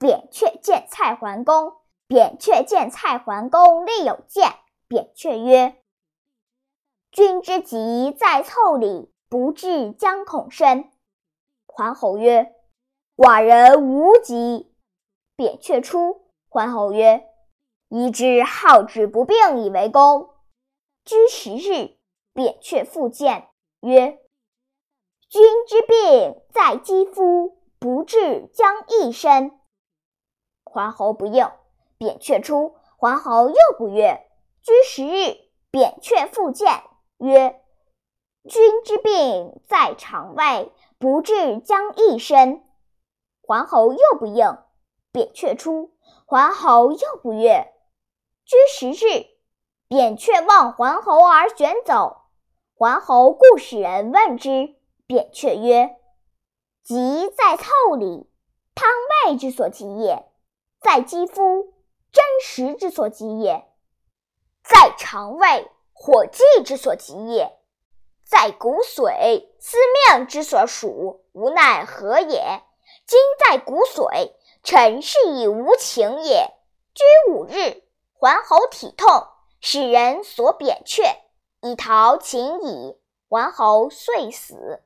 扁鹊见蔡桓公。扁鹊见蔡桓公，立有谏。扁鹊曰：“君之急在腠理，不治将恐深。”桓侯曰：“寡人无疾。”扁鹊出。桓侯曰：“医之好治不病以为功。”居十日，扁鹊复见曰：“君之病在肌肤，不治将益深。”桓侯不应。扁鹊出，桓侯又不悦。居十日，扁鹊复见曰：“君之病在肠胃，不治将益深。”桓侯又不应。扁鹊出，桓侯又不悦。居十日，扁鹊望桓侯而旋走。桓侯故使人问之。扁鹊曰：“疾在腠理，汤胃之所及也；在肌肤。”真实之所及也，在肠胃火气之所及也，在骨髓司命之所属，无奈何也？今在骨髓，臣是以无情也。居五日，桓侯体痛，使人所扁鹊，以逃秦矣。桓侯遂死。